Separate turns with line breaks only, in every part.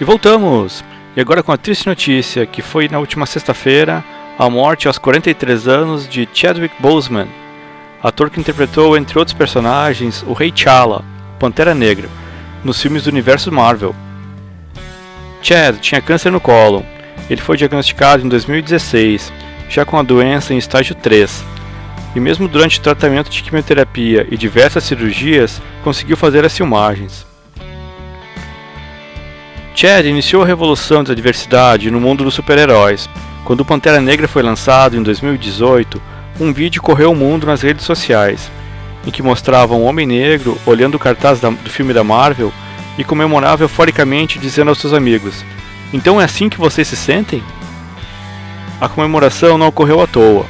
E voltamos! E agora com a triste notícia que foi na última sexta-feira a morte aos 43 anos de Chadwick Boseman, ator que interpretou, entre outros personagens, o Rei T'Challa, Pantera Negra, nos filmes do universo Marvel. Chad tinha câncer no colo. Ele foi diagnosticado em 2016, já com a doença em estágio 3. E mesmo durante o tratamento de quimioterapia e diversas cirurgias, conseguiu fazer as filmagens. Chad iniciou a revolução da diversidade no mundo dos super-heróis. Quando Pantera Negra foi lançado em 2018, um vídeo correu o mundo nas redes sociais, em que mostrava um homem negro olhando o cartaz do filme da Marvel e comemorava euforicamente dizendo aos seus amigos: Então é assim que vocês se sentem? A comemoração não ocorreu à toa.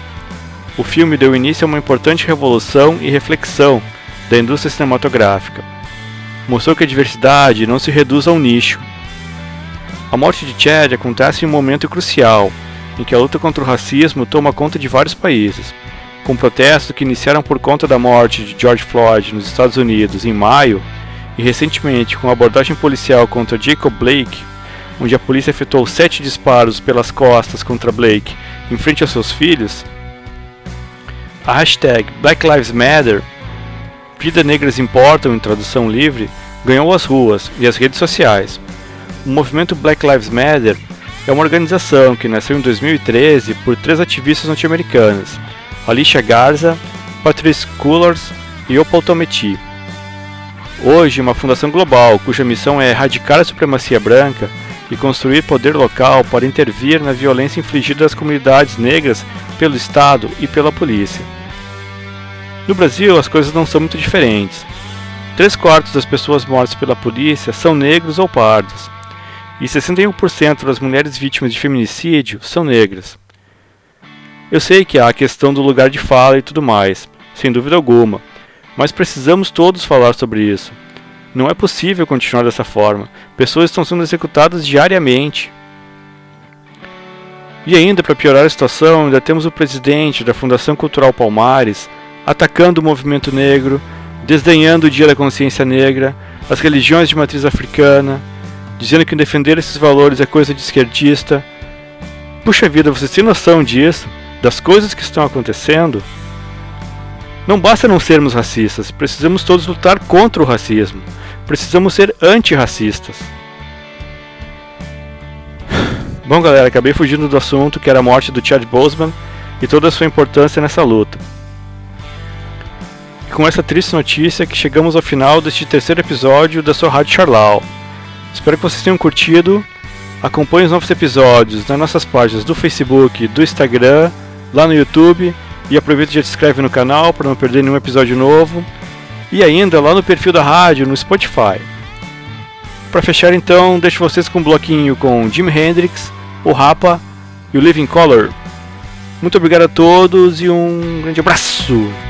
O filme deu início a uma importante revolução e reflexão da indústria cinematográfica. Mostrou que a diversidade não se reduz a um nicho, a morte de Chad acontece em um momento crucial, em que a luta contra o racismo toma conta de vários países. Com protestos que iniciaram por conta da morte de George Floyd nos Estados Unidos em maio, e recentemente com a abordagem policial contra Jacob Blake, onde a polícia efetuou sete disparos pelas costas contra Blake em frente aos seus filhos, a hashtag Black Lives Matter, Vidas Negras Importam em tradução livre, ganhou as ruas e as redes sociais, o movimento Black Lives Matter é uma organização que nasceu em 2013 por três ativistas norte-americanas, Alicia Garza, Patrice Cullors e Opal Tometi. Hoje, uma fundação global cuja missão é erradicar a supremacia branca e construir poder local para intervir na violência infligida às comunidades negras pelo Estado e pela polícia. No Brasil, as coisas não são muito diferentes. Três quartos das pessoas mortas pela polícia são negros ou pardos e 61% das mulheres vítimas de feminicídio são negras. Eu sei que há a questão do lugar de fala e tudo mais, sem dúvida alguma, mas precisamos todos falar sobre isso. Não é possível continuar dessa forma. Pessoas estão sendo executadas diariamente. E ainda, para piorar a situação, ainda temos o presidente da Fundação Cultural Palmares atacando o movimento negro, desdenhando o Dia da Consciência Negra, as religiões de matriz africana, dizendo que defender esses valores é coisa de esquerdista. Puxa vida, vocês têm noção disso? Das coisas que estão acontecendo? Não basta não sermos racistas, precisamos todos lutar contra o racismo. Precisamos ser antirracistas. Bom, galera, acabei fugindo do assunto que era a morte do Chad Boseman e toda a sua importância nessa luta. E com essa triste notícia que chegamos ao final deste terceiro episódio da sua Rádio Charlau. Espero que vocês tenham curtido. Acompanhe os novos episódios nas nossas páginas do Facebook, do Instagram, lá no YouTube. E aproveita e já se inscreve no canal para não perder nenhum episódio novo. E ainda lá no perfil da rádio no Spotify. Para fechar então, deixo vocês com um bloquinho com Jimi Hendrix, o Rapa e o Living Color. Muito obrigado a todos e um grande abraço!